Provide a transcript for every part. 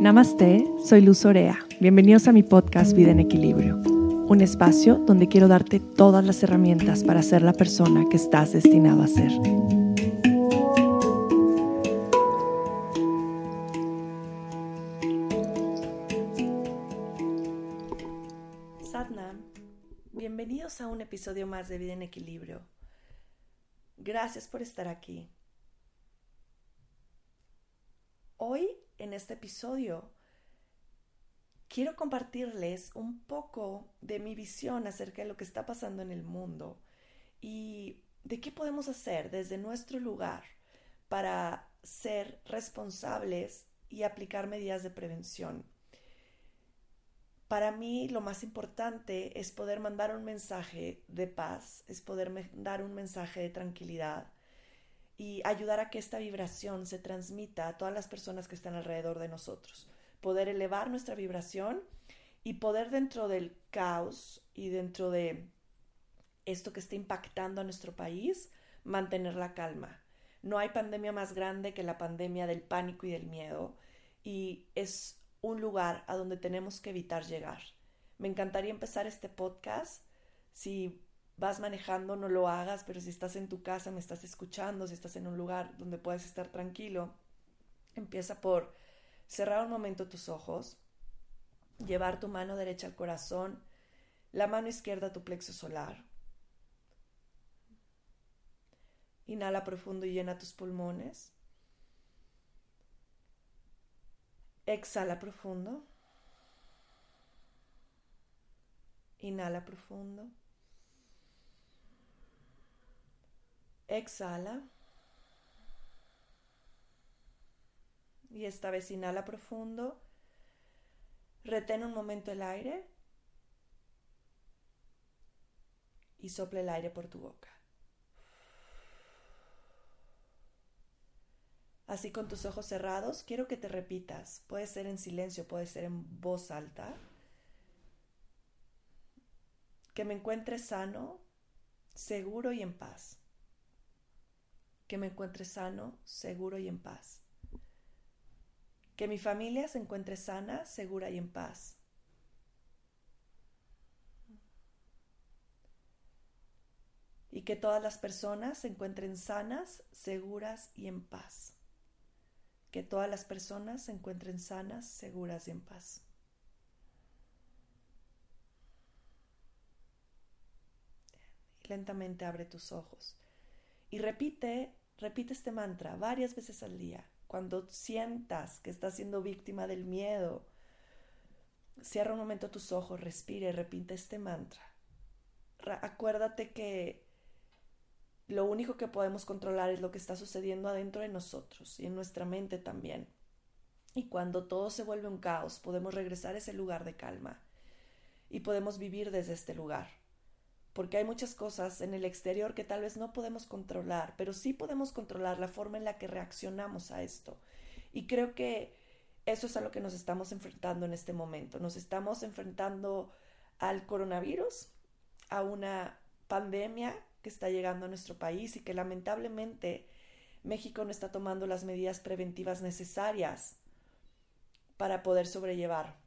Namaste, soy Luz Orea. Bienvenidos a mi podcast Vida en Equilibrio, un espacio donde quiero darte todas las herramientas para ser la persona que estás destinado a ser. Sadnam, bienvenidos a un episodio más de Vida en Equilibrio. Gracias por estar aquí. Hoy en este episodio quiero compartirles un poco de mi visión acerca de lo que está pasando en el mundo y de qué podemos hacer desde nuestro lugar para ser responsables y aplicar medidas de prevención. Para mí lo más importante es poder mandar un mensaje de paz, es poder dar un mensaje de tranquilidad, y ayudar a que esta vibración se transmita a todas las personas que están alrededor de nosotros. Poder elevar nuestra vibración y poder dentro del caos y dentro de esto que está impactando a nuestro país, mantener la calma. No hay pandemia más grande que la pandemia del pánico y del miedo y es un lugar a donde tenemos que evitar llegar. Me encantaría empezar este podcast si vas manejando, no lo hagas, pero si estás en tu casa, me estás escuchando, si estás en un lugar donde puedes estar tranquilo, empieza por cerrar un momento tus ojos, llevar tu mano derecha al corazón, la mano izquierda a tu plexo solar. Inhala profundo y llena tus pulmones. Exhala profundo. Inhala profundo. Exhala. Y esta vez inhala profundo. Retén un momento el aire. Y sopla el aire por tu boca. Así con tus ojos cerrados, quiero que te repitas. Puede ser en silencio, puede ser en voz alta. Que me encuentre sano, seguro y en paz que me encuentre sano, seguro y en paz. Que mi familia se encuentre sana, segura y en paz. Y que todas las personas se encuentren sanas, seguras y en paz. Que todas las personas se encuentren sanas, seguras y en paz. Lentamente abre tus ojos y repite Repite este mantra varias veces al día. Cuando sientas que estás siendo víctima del miedo, cierra un momento tus ojos, respire y repite este mantra. acuérdate que lo único que podemos controlar es lo que está sucediendo adentro de nosotros y en nuestra mente también. Y cuando todo se vuelve un caos, podemos regresar a ese lugar de calma y podemos vivir desde este lugar porque hay muchas cosas en el exterior que tal vez no podemos controlar, pero sí podemos controlar la forma en la que reaccionamos a esto. Y creo que eso es a lo que nos estamos enfrentando en este momento. Nos estamos enfrentando al coronavirus, a una pandemia que está llegando a nuestro país y que lamentablemente México no está tomando las medidas preventivas necesarias para poder sobrellevar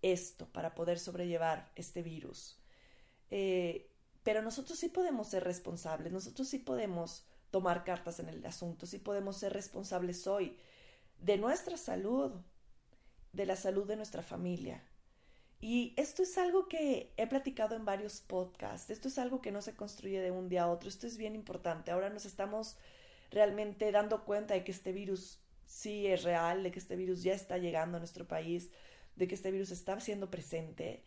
esto, para poder sobrellevar este virus. Eh, pero nosotros sí podemos ser responsables, nosotros sí podemos tomar cartas en el asunto, sí podemos ser responsables hoy de nuestra salud, de la salud de nuestra familia. Y esto es algo que he platicado en varios podcasts, esto es algo que no se construye de un día a otro, esto es bien importante. Ahora nos estamos realmente dando cuenta de que este virus sí es real, de que este virus ya está llegando a nuestro país, de que este virus está siendo presente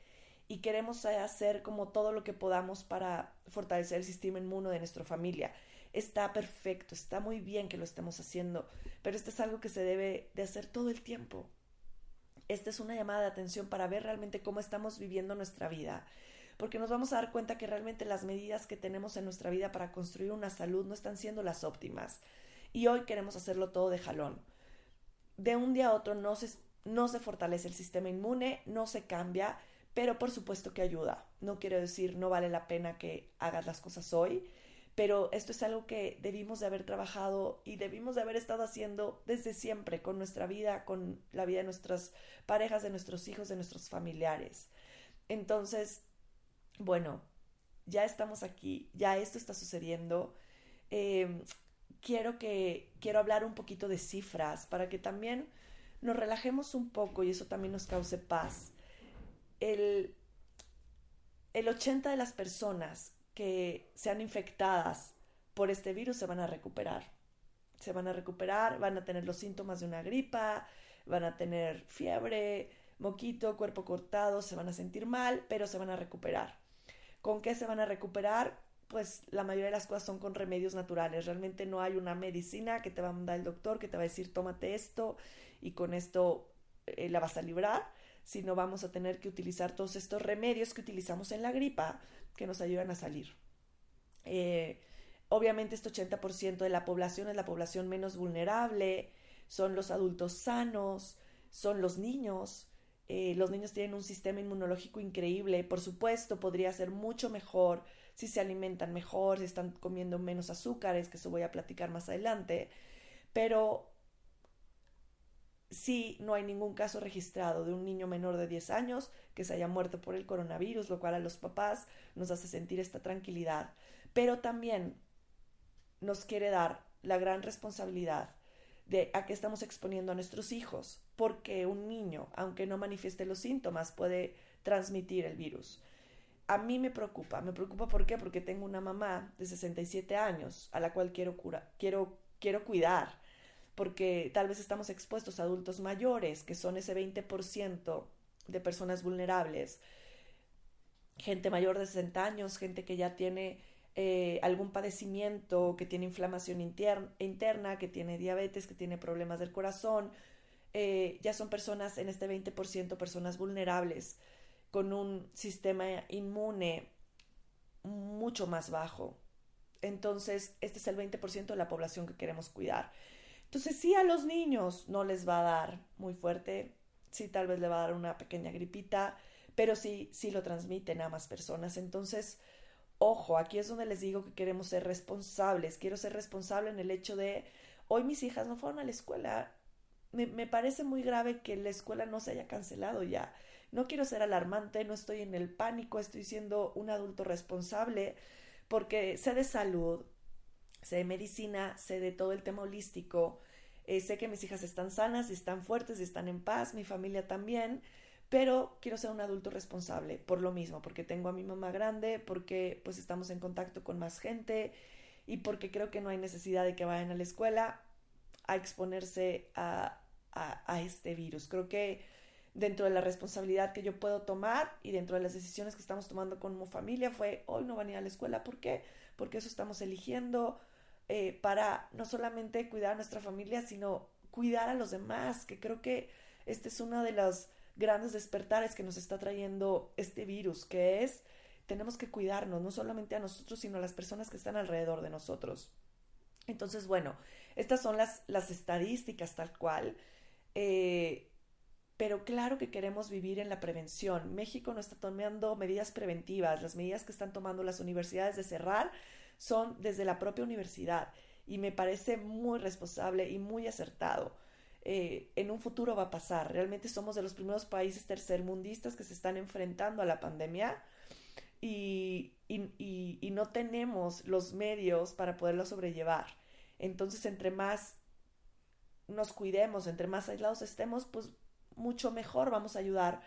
y queremos hacer como todo lo que podamos para fortalecer el sistema inmune de nuestra familia. Está perfecto, está muy bien que lo estemos haciendo, pero esto es algo que se debe de hacer todo el tiempo. Esta es una llamada de atención para ver realmente cómo estamos viviendo nuestra vida, porque nos vamos a dar cuenta que realmente las medidas que tenemos en nuestra vida para construir una salud no están siendo las óptimas. Y hoy queremos hacerlo todo de jalón. De un día a otro no se, no se fortalece el sistema inmune, no se cambia, pero por supuesto que ayuda. No quiero decir no vale la pena que hagas las cosas hoy, pero esto es algo que debimos de haber trabajado y debimos de haber estado haciendo desde siempre con nuestra vida, con la vida de nuestras parejas, de nuestros hijos, de nuestros familiares. Entonces, bueno, ya estamos aquí, ya esto está sucediendo. Em, quiero que quiero hablar un poquito de cifras para que también nos relajemos un poco y eso también nos cause paz. El, el 80 de las personas que sean infectadas por este virus se van a recuperar. Se van a recuperar, van a tener los síntomas de una gripa, van a tener fiebre, moquito, cuerpo cortado, se van a sentir mal, pero se van a recuperar. ¿Con qué se van a recuperar? Pues la mayoría de las cosas son con remedios naturales. Realmente no hay una medicina que te va a mandar el doctor que te va a decir tómate esto y con esto eh, la vas a librar, sino vamos a tener que utilizar todos estos remedios que utilizamos en la gripa que nos ayudan a salir. Eh, obviamente este 80% de la población es la población menos vulnerable, son los adultos sanos, son los niños. Eh, los niños tienen un sistema inmunológico increíble, por supuesto, podría ser mucho mejor si se alimentan mejor, si están comiendo menos azúcares, que eso voy a platicar más adelante, pero sí no hay ningún caso registrado de un niño menor de 10 años que se haya muerto por el coronavirus, lo cual a los papás nos hace sentir esta tranquilidad, pero también nos quiere dar la gran responsabilidad de a qué estamos exponiendo a nuestros hijos, porque un niño, aunque no manifieste los síntomas, puede transmitir el virus. A mí me preocupa, me preocupa ¿por qué? Porque tengo una mamá de 67 años a la cual quiero, cura, quiero, quiero cuidar, porque tal vez estamos expuestos a adultos mayores, que son ese 20% de personas vulnerables, gente mayor de 60 años, gente que ya tiene eh, algún padecimiento, que tiene inflamación interna, que tiene diabetes, que tiene problemas del corazón, eh, ya son personas en este 20% personas vulnerables con un sistema inmune mucho más bajo. Entonces, este es el 20% de la población que queremos cuidar. Entonces, sí a los niños no les va a dar muy fuerte sí tal vez le va a dar una pequeña gripita, pero sí, sí lo transmiten a más personas. Entonces, ojo, aquí es donde les digo que queremos ser responsables. Quiero ser responsable en el hecho de, hoy mis hijas no fueron a la escuela. Me, me parece muy grave que la escuela no se haya cancelado ya. No quiero ser alarmante, no estoy en el pánico, estoy siendo un adulto responsable porque sé de salud, sé de medicina, sé de todo el tema holístico, eh, sé que mis hijas están sanas, están fuertes, están en paz, mi familia también, pero quiero ser un adulto responsable por lo mismo, porque tengo a mi mamá grande, porque pues estamos en contacto con más gente y porque creo que no hay necesidad de que vayan a la escuela a exponerse a, a este virus. Creo que dentro de la responsabilidad que yo puedo tomar y dentro de las decisiones que estamos tomando como familia fue hoy no van a ir a la escuela. ¿Por qué? Porque eso estamos eligiendo eh, para no solamente cuidar a nuestra familia, sino cuidar a los demás, que creo que este es uno de los grandes despertares que nos está trayendo este virus, que es tenemos que cuidarnos, no solamente a nosotros, sino a las personas que están alrededor de nosotros. Entonces, bueno, estas son las, las estadísticas tal cual. Eh, pero claro que queremos vivir en la prevención. México no está tomando medidas preventivas. Las medidas que están tomando las universidades de cerrar son desde la propia universidad y me parece muy responsable y muy acertado. Eh, en un futuro va a pasar. Realmente somos de los primeros países tercermundistas que se están enfrentando a la pandemia y, y, y, no tenemos los medios para poderlo sobrellevar. Entonces, entre más nos cuidemos, entre más aislados estemos, pues mucho mejor vamos a ayudar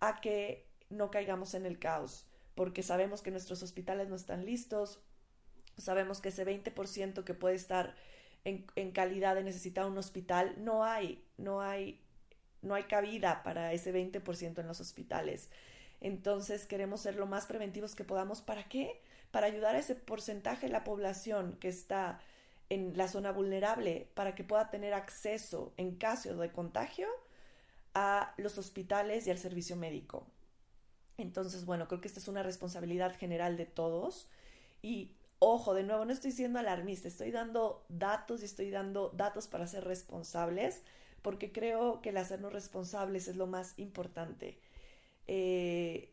a que no caigamos en el caos, porque sabemos que nuestros hospitales no están listos, Sabemos que ese 20% que puede estar en, en, calidad de necesitar un hospital, no hay, no hay, no hay cabida para ese 20% en los hospitales. Entonces queremos ser lo más preventivos que podamos. ¿Para qué? Para ayudar a ese porcentaje de la población que está en la zona vulnerable para que pueda tener acceso en caso de contagio a los hospitales y al servicio médico. Entonces, bueno, creo que esta es una responsabilidad general de todos y Ojo, de nuevo, no estoy siendo alarmista, estoy dando datos y estoy dando datos para ser responsables, porque creo que el hacernos responsables es lo más importante. Eh,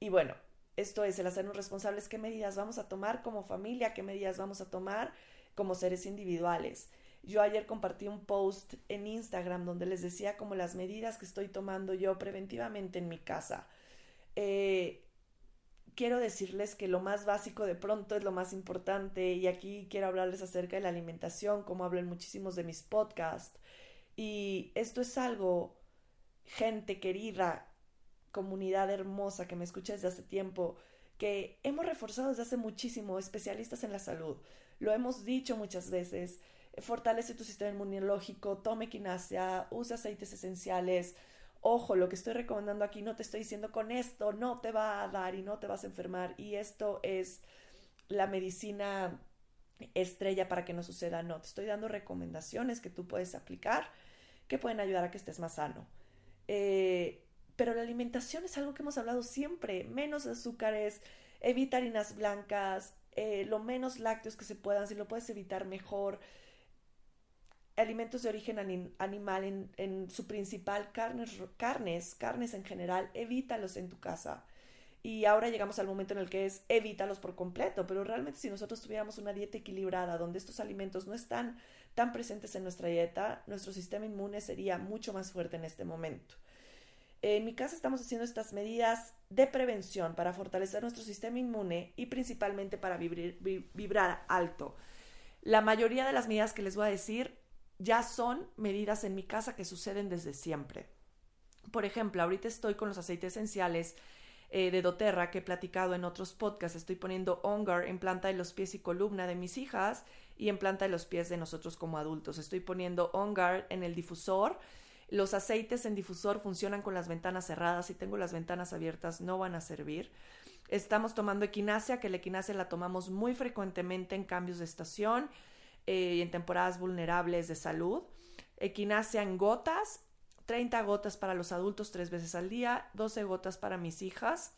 y bueno, Esto es el hacernos responsables, qué medidas vamos a tomar como familia, qué medidas vamos a tomar como seres individuales. Yo ayer compartí un post en Instagram donde les decía como las medidas que estoy tomando yo preventivamente en mi casa. Eh, quiero decirles que lo más básico de pronto es lo más importante y aquí quiero hablarles acerca de la alimentación, como hablo en muchísimos de mis podcasts. Y esto es algo, gente querida, comunidad hermosa que me escucha desde hace tiempo, que hemos reforzado desde hace muchísimo, especialistas en la salud. Lo hemos dicho muchas veces, fortalece tu sistema inmunológico, tome quinasia, usa aceites esenciales. Ojo, lo que estoy recomendando aquí no te estoy diciendo con esto, no te va a dar y no te vas a enfermar. Y esto es la medicina estrella para que no suceda. No, te estoy dando recomendaciones que tú puedes aplicar que pueden ayudar a que estés más sano. Eh, pero la alimentación es algo que hemos hablado siempre. Menos azúcares, evita harinas blancas, eh, lo menos lácteos que se puedan, si lo puedes evitar mejor alimentos de origen animal en, en, su principal carnes, carnes, carnes en general, evítalos en tu casa. Y ahora llegamos al momento en el que es evítalos por completo, pero realmente si nosotros tuviéramos una dieta equilibrada donde estos alimentos no están tan presentes en nuestra dieta, nuestro sistema inmune sería mucho más fuerte en este momento. En mi casa estamos haciendo estas medidas de prevención para fortalecer nuestro sistema inmune y principalmente para vibrar alto. La mayoría de las medidas que les voy a decir ya son medidas en mi casa que suceden desde siempre. Por ejemplo, ahorita estoy con los aceites esenciales eh, de doTERRA que he platicado en otros podcasts. Estoy poniendo Ongar en planta de los pies y columna de mis hijas y en planta de los pies de nosotros como adultos. Estoy poniendo Ongar en el difusor. Los aceites en difusor funcionan con las ventanas cerradas. Si tengo las ventanas abiertas no van a servir. Estamos tomando equinacia, que la equinacia la tomamos muy frecuentemente en cambios de estación eh, en temporadas vulnerables de salud. Equinacia en gotas, 30 gotas para los adultos tres veces al día, 12 gotas para mis hijas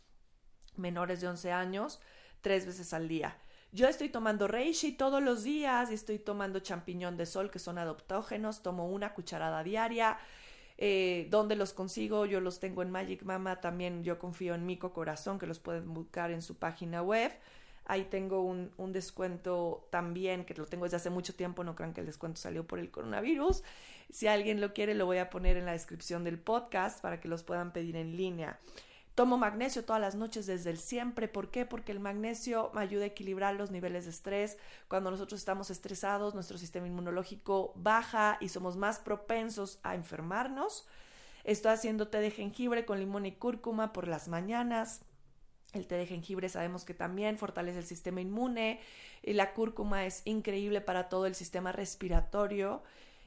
menores de 11 años, tres veces al día. Yo estoy tomando reishi todos los días y estoy tomando champiñón de sol que son adoptógenos, tomo una cucharada diaria. Eh, ¿Dónde los consigo? Yo los tengo en Magic Mama, también yo confío en Mico Corazón, que los pueden buscar en su página web. Ahí tengo un, un, descuento también, que lo tengo desde hace mucho tiempo, no crean que el descuento salió por el coronavirus. Si alguien lo quiere, lo voy a poner en la descripción del podcast para que los puedan pedir en línea. Tomo magnesio todas las noches desde el siempre. ¿Por qué? Porque el magnesio me ayuda a equilibrar los niveles de estrés. Cuando nosotros estamos estresados, nuestro sistema inmunológico baja y somos más propensos a enfermarnos. Estoy haciendo té de jengibre con limón y cúrcuma por las mañanas. El té de jengibre sabemos que también fortalece el sistema inmune y la cúrcuma es increíble para todo el sistema respiratorio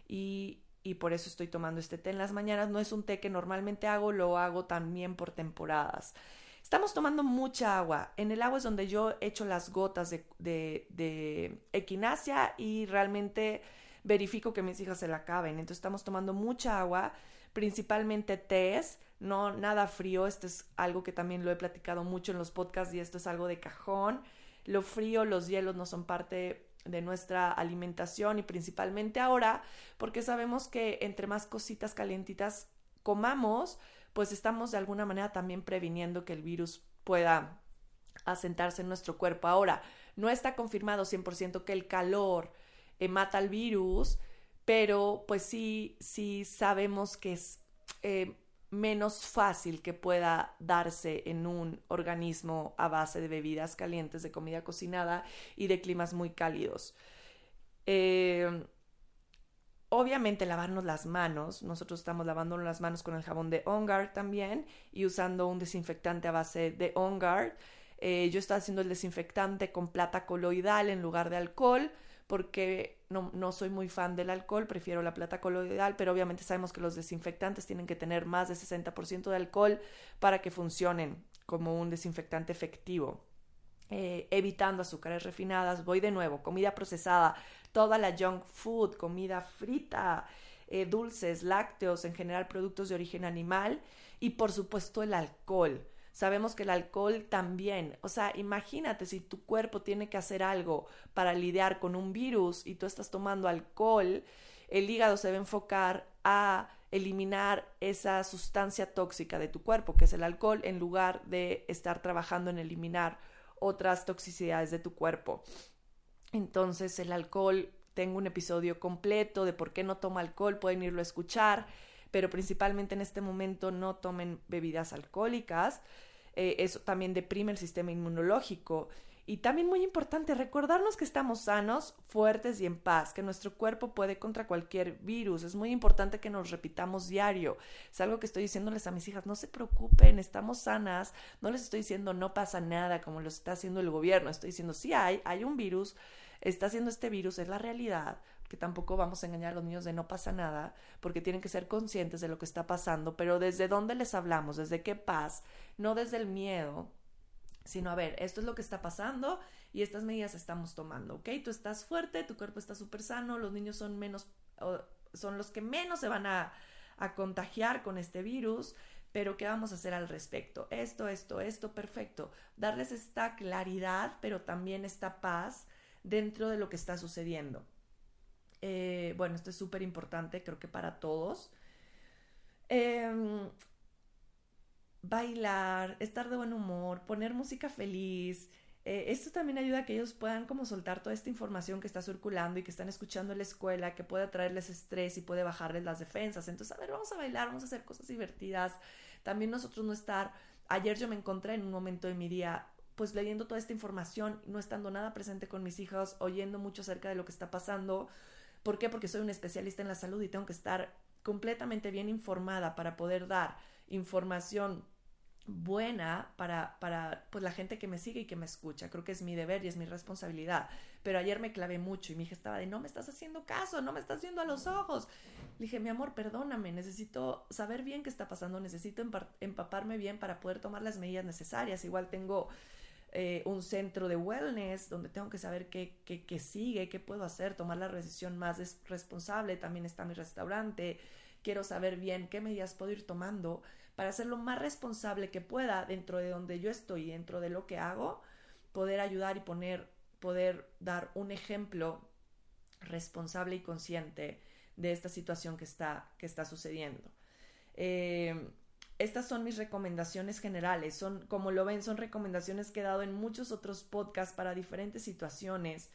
y, por eso estoy tomando este té en las mañanas. No es un té que normalmente hago, lo hago también por temporadas. Estamos tomando mucha agua. En el agua es donde yo echo las gotas de, de, de equinacia y realmente verifico que mis hijas se la acaben. Entonces estamos tomando mucha agua, principalmente tés no nada frío, esto es algo que también lo he platicado mucho en los podcasts y esto es algo de cajón. Lo frío, los hielos no son parte de nuestra alimentación y principalmente ahora porque sabemos que entre más cositas calientitas comamos, pues estamos de alguna manera también previniendo que el virus pueda asentarse en nuestro cuerpo. Ahora, no está confirmado 100% que el calor eh, mata al virus, pero pues sí, sí sabemos que es eh, menos fácil que pueda darse en un organismo a base de bebidas calientes, de comida cocinada y de climas muy cálidos. Eh, obviamente lavarnos las manos, nosotros estamos lavándonos las manos con el jabón de OnGuard también y usando un desinfectante a base de OnGuard. Eh, yo estoy haciendo el desinfectante con plata coloidal en lugar de alcohol porque no, no, soy muy fan del alcohol, prefiero la plata coloidal, pero obviamente sabemos que los desinfectantes tienen que tener más de 60% de alcohol para que funcionen como un desinfectante efectivo. Eh, evitando azúcares refinadas, voy de nuevo, comida procesada, toda la junk food, comida frita, eh, dulces, lácteos, en general productos de origen animal y por supuesto el alcohol. Sabemos que el alcohol también, o sea, imagínate si tu cuerpo tiene que hacer algo para lidiar con un virus y tú estás tomando alcohol, el hígado se va a enfocar a eliminar esa sustancia tóxica de tu cuerpo, que es el alcohol, en lugar de estar trabajando en eliminar otras toxicidades de tu cuerpo. Entonces el alcohol, tengo un episodio completo de por qué no toma alcohol, pueden irlo a escuchar, pero principalmente en este momento no tomen bebidas alcohólicas. Eh, eso también deprime el sistema inmunológico y también muy importante, recordarnos que estamos sanos, fuertes y en paz, que nuestro cuerpo puede contra cualquier virus. Es muy importante que nos repitamos diario. Es algo que estoy diciéndoles a mis hijas, no se preocupen, estamos sanas. No les estoy diciendo no pasa nada como lo está haciendo el gobierno. Estoy diciendo sí hay, hay un virus, está haciendo este virus, es la realidad que tampoco vamos a engañar a los niños de no pasa nada, porque tienen que ser conscientes de lo que está pasando, pero desde dónde les hablamos, desde qué paz, no desde el miedo, sino a ver, esto es lo que está pasando y estas medidas estamos tomando, ¿ok? Tú estás fuerte, tu cuerpo está súper sano, los niños son menos, son los que menos se van a, a contagiar con este virus, pero ¿qué vamos a hacer al respecto? Esto, esto, esto, perfecto. Darles esta claridad, pero también esta paz dentro de lo que está sucediendo. Eh, bueno, esto es súper importante, creo que para todos. Eh, bailar, estar de buen humor, poner música feliz. Eh, esto también ayuda a que ellos puedan como soltar toda esta información que está circulando y que están escuchando en la escuela, que puede traerles estrés y puede bajarles las defensas. Entonces, a ver, vamos a bailar, vamos a hacer cosas divertidas. También nosotros no estar... Ayer yo me encontré en un momento de mi día pues leyendo toda esta información, no estando nada presente con mis hijos, oyendo mucho acerca de lo que está pasando. ¿Por qué? Porque soy un especialista en la salud y tengo que estar completamente bien informada para poder dar información buena para, para pues, la gente que me sigue y que me escucha. Creo que es mi deber y es mi responsabilidad. Pero ayer me clavé mucho y mi hija estaba de, no me estás haciendo caso, no me estás viendo a los ojos. Le dije, mi amor, perdóname, necesito saber bien qué está pasando, necesito empaparme bien para poder tomar las medidas necesarias. Igual tengo eh, un centro de wellness donde tengo que saber qué, qué, qué sigue, qué puedo hacer, tomar la decisión más responsable. También está mi restaurante. Quiero saber bien qué medidas puedo ir tomando para ser lo más responsable que pueda dentro de donde yo estoy, dentro de lo que hago, poder ayudar y poner, poder dar un ejemplo responsable y consciente de esta situación que está, que está sucediendo. Eh, estas son mis recomendaciones generales. Son, como lo ven, son recomendaciones que he dado en muchos otros podcasts para diferentes situaciones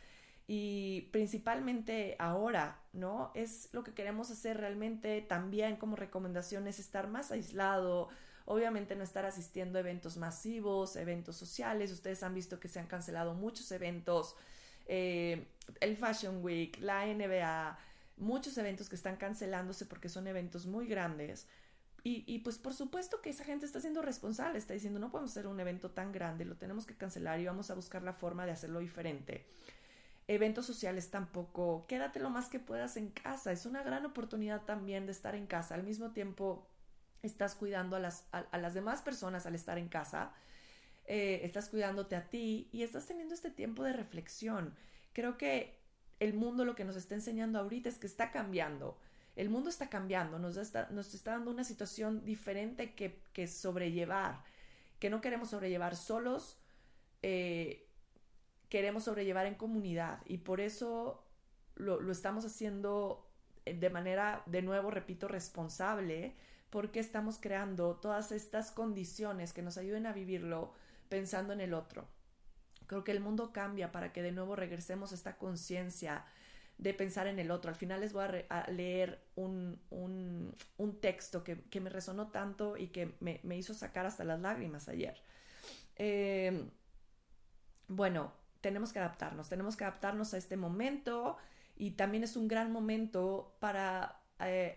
y principalmente ahora, ¿no? Es lo que queremos hacer realmente también como recomendación es estar más aislado, obviamente no estar asistiendo a eventos masivos, eventos sociales, ustedes han visto que se han cancelado muchos eventos, eh, el Fashion Week, la NBA, muchos eventos que están cancelándose porque son eventos muy grandes. Y, y, pues por supuesto que esa gente está siendo responsable, está diciendo no podemos hacer un evento tan grande, lo tenemos que cancelar y vamos a buscar la forma de hacerlo diferente eventos sociales tampoco. Quédate lo más que puedas en casa. Es una gran oportunidad también de estar en casa. Al mismo tiempo, estás cuidando a las, a, las demás personas al estar en casa. Eh, estás cuidándote a ti y estás teniendo este tiempo de reflexión. Creo que el mundo lo que nos está enseñando ahorita es que está cambiando. El mundo está cambiando, nos está, nos está dando una situación diferente que, que sobrellevar, que no queremos sobrellevar solos, eh, queremos sobrellevar en comunidad y por eso lo, estamos haciendo de manera, de nuevo, repito, responsable, porque estamos creando todas estas condiciones que nos ayuden a vivirlo pensando en el otro. Creo que el mundo cambia para que de nuevo regresemos a esta conciencia de pensar en el otro. Al final les voy a, leer un, un, texto que, que, me resonó tanto y que me, me, hizo sacar hasta las lágrimas ayer. Eh, bueno, tenemos que adaptarnos, tenemos que adaptarnos a este momento y también es un gran momento para eh,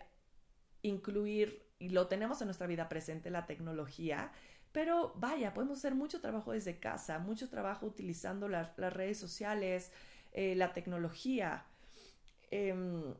incluir, y lo tenemos en nuestra vida presente, la tecnología, pero vaya, podemos hacer mucho trabajo desde casa, mucho trabajo utilizando las redes sociales, eh, la tecnología. Em,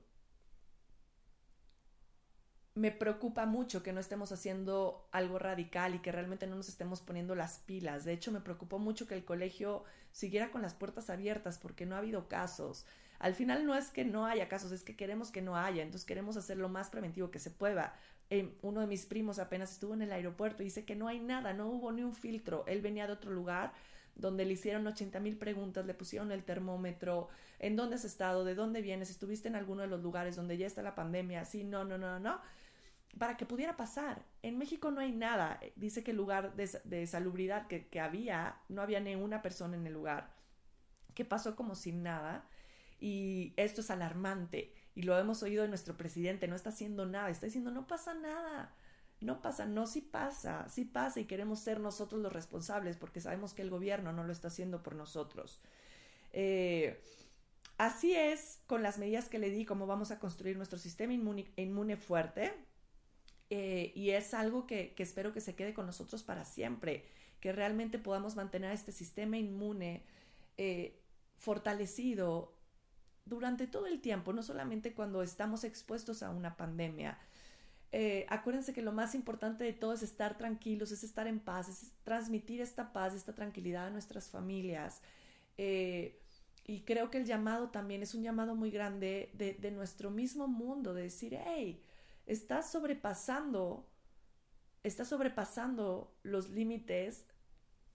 me preocupa mucho que no estemos haciendo algo radical y que realmente no nos estemos poniendo las pilas. De hecho, me preocupó mucho que el colegio siguiera con las puertas abiertas porque no ha habido casos. Al final no es que no haya casos, es que queremos que no haya, entonces queremos hacer lo más preventivo que se pueda. Eh, uno de mis primos apenas estuvo en el aeropuerto y dice que no hay nada, no hubo ni un filtro. Él venía de otro lugar donde le hicieron 80 mil preguntas, le pusieron el termómetro, en dónde has estado, de dónde vienes, estuviste en alguno de los lugares donde ya está la pandemia, sí, no, no, no, no para que pudiera pasar. En México no hay nada. Dice que el lugar de, salubridad que, que, había, no había ni una persona en el lugar, que pasó como sin nada. Y esto es alarmante. Y lo hemos oído de nuestro presidente, no está haciendo nada, está diciendo, no pasa nada. No pasa, no, sí pasa, sí pasa y queremos ser nosotros los responsables porque sabemos que el gobierno no lo está haciendo por nosotros. Eh, así es con las medidas que le di, cómo vamos a construir nuestro sistema inmune, fuerte. Eh, y es algo que, espero que se quede con nosotros para siempre, que realmente podamos mantener este sistema inmune eh, fortalecido durante todo el tiempo, no solamente cuando estamos expuestos a una pandemia, eh, acuérdense que lo más importante de todo es estar tranquilos, es estar en paz, es transmitir esta paz, esta tranquilidad a nuestras familias. Eh, y creo que el llamado también es un llamado muy grande de, de nuestro mismo mundo, de decir, hey, estás sobrepasando, estás sobrepasando los límites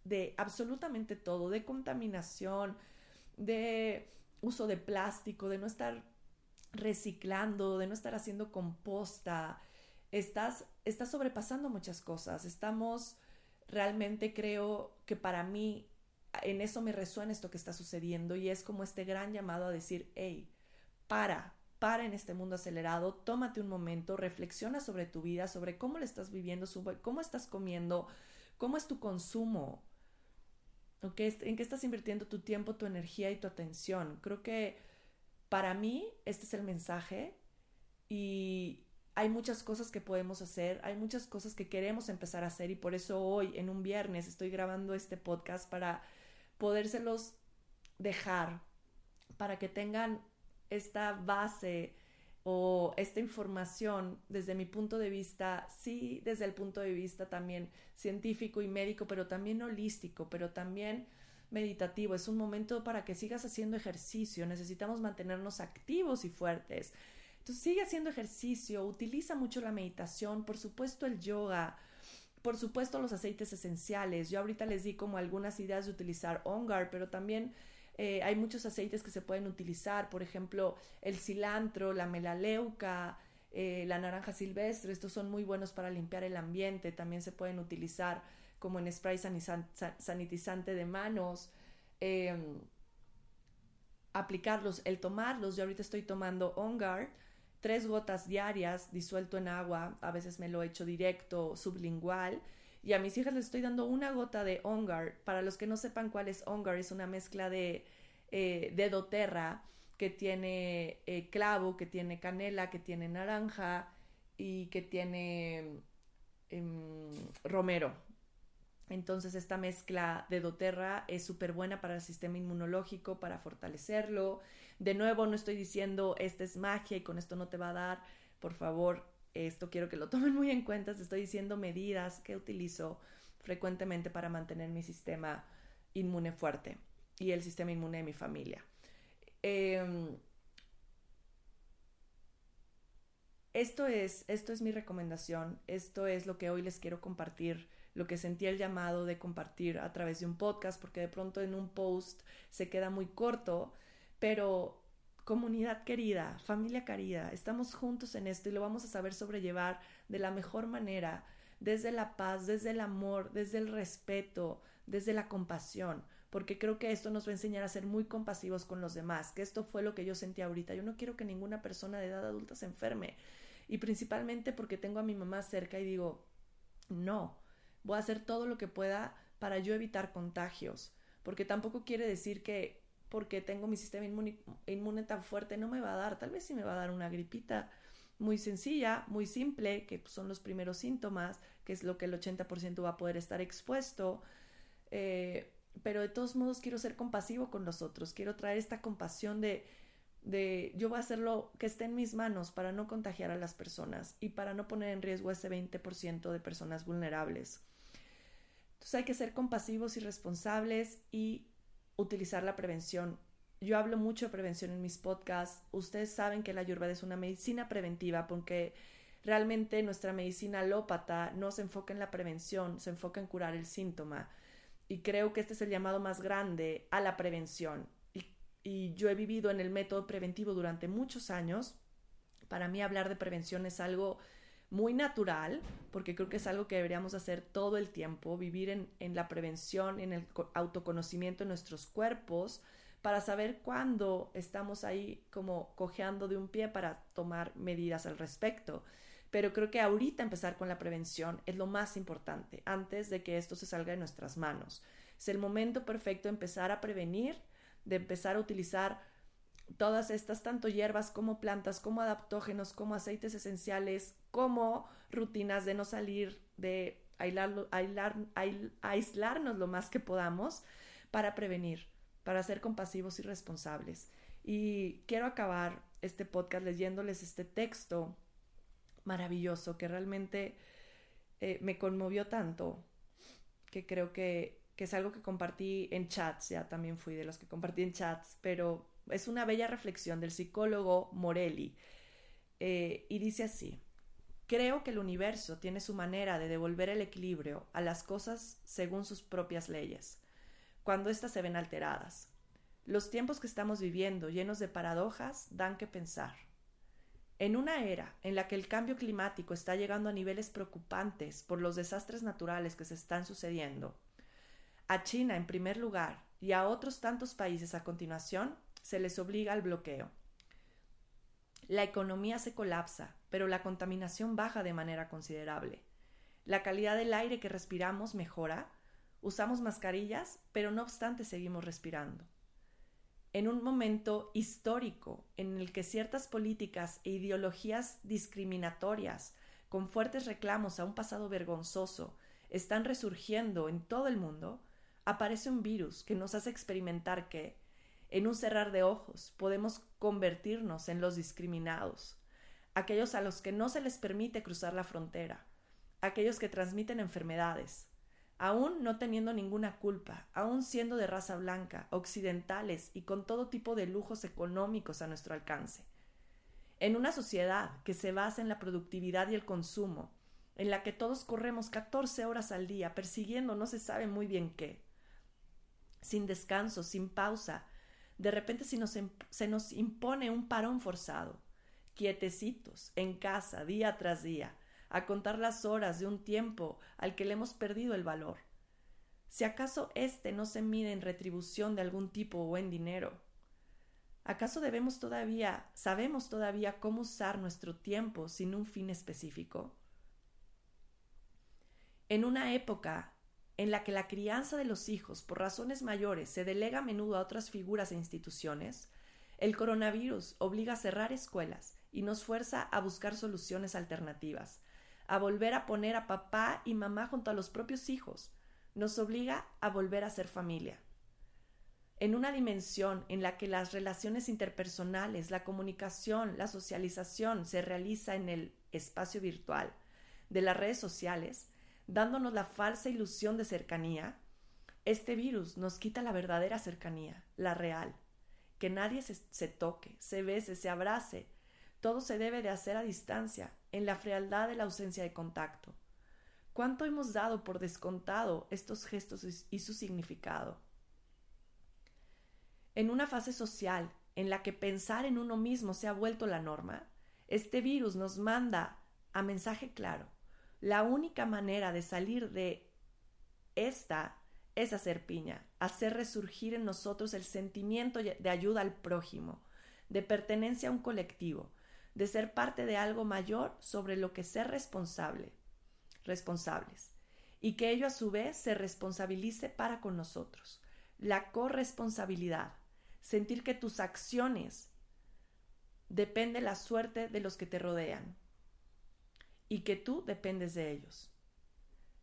de absolutamente todo, de contaminación, de uso de plástico, de no estar reciclando, de no estar haciendo composta, estás, estás sobrepasando muchas cosas. Estamos realmente creo que para mí en eso me resuena esto que está sucediendo y es como este gran llamado a decir, hey, para, para en este mundo acelerado, tómate un momento, reflexiona sobre tu vida, sobre cómo le estás viviendo, cómo estás comiendo, cómo es tu consumo, en qué estás invirtiendo tu tiempo, tu energía y tu atención. Creo que para mí este es el mensaje y, hay muchas cosas que podemos hacer, hay muchas cosas que queremos empezar a hacer y por eso hoy, en un viernes, estoy grabando este podcast para podérselos dejar, para que tengan esta base o esta información desde mi punto de vista, sí, desde el punto de vista también científico y médico, pero también holístico, pero también meditativo. Es un momento para que sigas haciendo ejercicio. Necesitamos mantenernos activos y fuertes. Entonces sigue haciendo ejercicio, utiliza mucho la meditación, por supuesto el yoga, por supuesto los aceites esenciales. Yo ahorita les di como algunas ideas de utilizar Ongar, pero también eh, hay muchos aceites que se pueden utilizar, por ejemplo el cilantro, la melaleuca, eh, la naranja silvestre, estos son muy buenos para limpiar el ambiente, también se pueden utilizar como en spray sanitizante de manos. Em, aplicarlos, el tomarlos, yo ahorita estoy tomando Ongar, tres gotas diarias disuelto en agua, a veces me lo echo directo, sublingual, y a mis hijas les estoy dando una gota de Ongar. Para los que no sepan cuál es Ongar, es una mezcla de, eh, de que tiene eh, clavo, que tiene canela, que tiene naranja y que tiene em, romero. Entonces esta mezcla de doterra es súper buena para el sistema inmunológico, para fortalecerlo. De nuevo, no estoy diciendo esta es magia y con esto no te va a dar. Por favor, esto quiero que lo tomen muy en cuenta. Te estoy diciendo medidas que utilizo frecuentemente para mantener mi sistema inmune fuerte y el sistema inmune de mi familia. Em, esto, es, esto es mi recomendación. Esto es lo que hoy les quiero compartir lo que sentí el llamado de compartir a través de un podcast, porque de pronto en un post se queda muy corto, pero comunidad querida, familia querida, estamos juntos en esto y lo vamos a saber sobrellevar de la mejor manera, desde la paz, desde el amor, desde el respeto, desde la compasión, porque creo que esto nos va a enseñar a ser muy compasivos con los demás, que esto fue lo que yo sentí ahorita. Yo no quiero que ninguna persona de edad adulta se enferme, y principalmente porque tengo a mi mamá cerca y digo, no, voy a hacer todo lo que pueda para yo evitar contagios, porque tampoco quiere decir que porque tengo mi sistema inmune, tan fuerte no me va a dar, tal vez sí me va a dar una gripita muy sencilla, muy simple, que son los primeros síntomas, que es lo que el 80% va a poder estar expuesto, eh, pero de todos modos quiero ser compasivo con los otros, quiero traer esta compasión de, de yo voy a hacer lo que esté en mis manos para no contagiar a las personas y para no poner en riesgo ese 20% de personas vulnerables. Entonces hay que ser compasivos y responsables y utilizar la prevención. Yo hablo mucho de prevención en mis podcasts. Ustedes saben que la ayurveda es una medicina preventiva porque realmente nuestra medicina alópata no se enfoca en la prevención, se enfoca en curar el síntoma. Y creo que este es el llamado más grande a la prevención. Y, y yo he vivido en el método preventivo durante muchos años. Para mí hablar de prevención es algo muy natural, porque creo que es algo que deberíamos hacer todo el tiempo, vivir en, en la prevención, en el autoconocimiento de nuestros cuerpos, para saber cuándo estamos ahí como cojeando de un pie para tomar medidas al respecto. Pero creo que ahorita empezar con la prevención es lo más importante, antes de que esto se salga de nuestras manos. Es el momento perfecto de empezar a prevenir, de empezar a utilizar todas estas, tanto hierbas como plantas, como adaptógenos, como aceites esenciales, como rutinas de no salir, de aislarnos lo más que podamos para prevenir para ser compasivos y responsables. Y quiero acabar este podcast leyéndoles este texto maravilloso que realmente eh, me conmovió tanto que creo que, es algo que compartí en chats, ya también fui de los que compartí en chats, pero es una bella reflexión del psicólogo Morelli. Eh, y dice así, creo que el universo tiene su manera de devolver el equilibrio a las cosas según sus propias leyes cuando éstas se ven alteradas. Los tiempos que estamos viviendo, llenos de paradojas, dan que pensar. En una era en la que el cambio climático está llegando a niveles preocupantes por los desastres naturales que se están sucediendo, a China en primer lugar y a otros tantos países a continuación se les obliga al bloqueo. La economía se colapsa, pero la contaminación baja de manera considerable. La calidad del aire que respiramos mejora, Usamos mascarillas, pero no obstante seguimos respirando. En un momento histórico en el que ciertas políticas e ideologías discriminatorias con fuertes reclamos a un pasado vergonzoso están resurgiendo en todo el mundo, aparece un virus que nos hace experimentar que, en un cerrar de ojos, podemos convertirnos en los discriminados, aquellos a los que no se les permite cruzar la frontera, aquellos que transmiten enfermedades, aún no teniendo ninguna culpa, aún siendo de raza blanca, occidentales y con todo tipo de lujos económicos a nuestro alcance. En una sociedad que se basa en la productividad y el consumo, en la que todos corremos 14 horas al día persiguiendo no se sabe muy bien qué, sin descanso, sin pausa, de repente se nos, se nos impone un parón forzado, quietecitos, en casa, día tras día, a contar las horas de un tiempo al que le hemos perdido el valor. Si acaso éste no se mide en retribución de algún tipo o en dinero. ¿Acaso debemos todavía, sabemos todavía cómo usar nuestro tiempo sin un fin específico? En una época en la que la crianza de los hijos por razones mayores se delega a menudo a otras figuras e instituciones, el coronavirus obliga a cerrar escuelas y nos fuerza a buscar soluciones alternativas, a volver a poner a papá y mamá junto a los propios hijos. Nos obliga a volver a ser familia. En una dimensión en la que las relaciones interpersonales, la comunicación, la socialización se realiza en el espacio virtual de las redes sociales, dándonos la falsa ilusión de cercanía, este virus nos quita la verdadera cercanía, la real, que nadie se, toque, se bese, se abrace, todo se debe de hacer a distancia, en la frialdad de la ausencia de contacto. ¿Cuánto hemos dado por descontado estos gestos y su significado? En una fase social en la que pensar en uno mismo se ha vuelto la norma, este virus nos manda a mensaje claro. La única manera de salir de esta es hacer piña, hacer resurgir en nosotros el sentimiento de ayuda al prójimo, de pertenencia a un colectivo, de ser parte de algo mayor sobre lo que ser responsable, responsables, y que ello a su vez se responsabilice para con nosotros. La corresponsabilidad, sentir que tus acciones depende la suerte de los que te rodean y que tú dependes de ellos.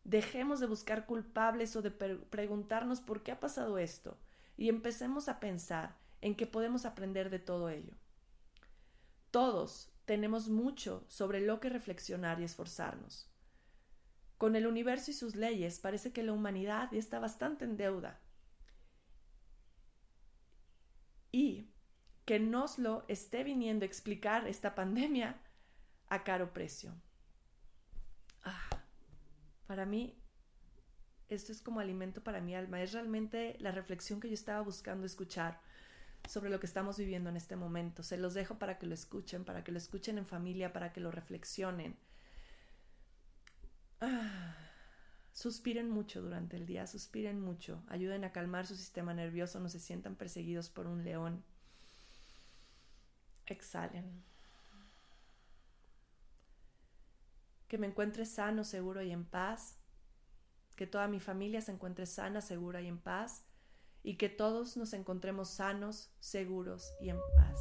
Dejemos de buscar culpables o de preguntarnos por qué ha pasado esto y empecemos a pensar en que podemos aprender de todo ello. Todos tenemos mucho sobre lo que reflexionar y esforzarnos. Con el universo y sus leyes parece que la humanidad está bastante en deuda y que nos lo esté viniendo a explicar esta pandemia a caro precio. Ah, para mí, esto es como alimento para mi alma, es realmente la reflexión que yo estaba buscando escuchar sobre lo que estamos viviendo en este momento. Se los dejo para que lo escuchen, para que lo escuchen en familia, para que lo reflexionen. Ah, suspiren mucho durante el día, suspiren mucho, ayuden a calmar su sistema nervioso, no se sientan perseguidos por un león. Exhalen. Que me encuentre sano, seguro y en paz. Que toda mi familia se encuentre sana, segura y en paz. Y que todos nos encontremos sanos, seguros y en paz.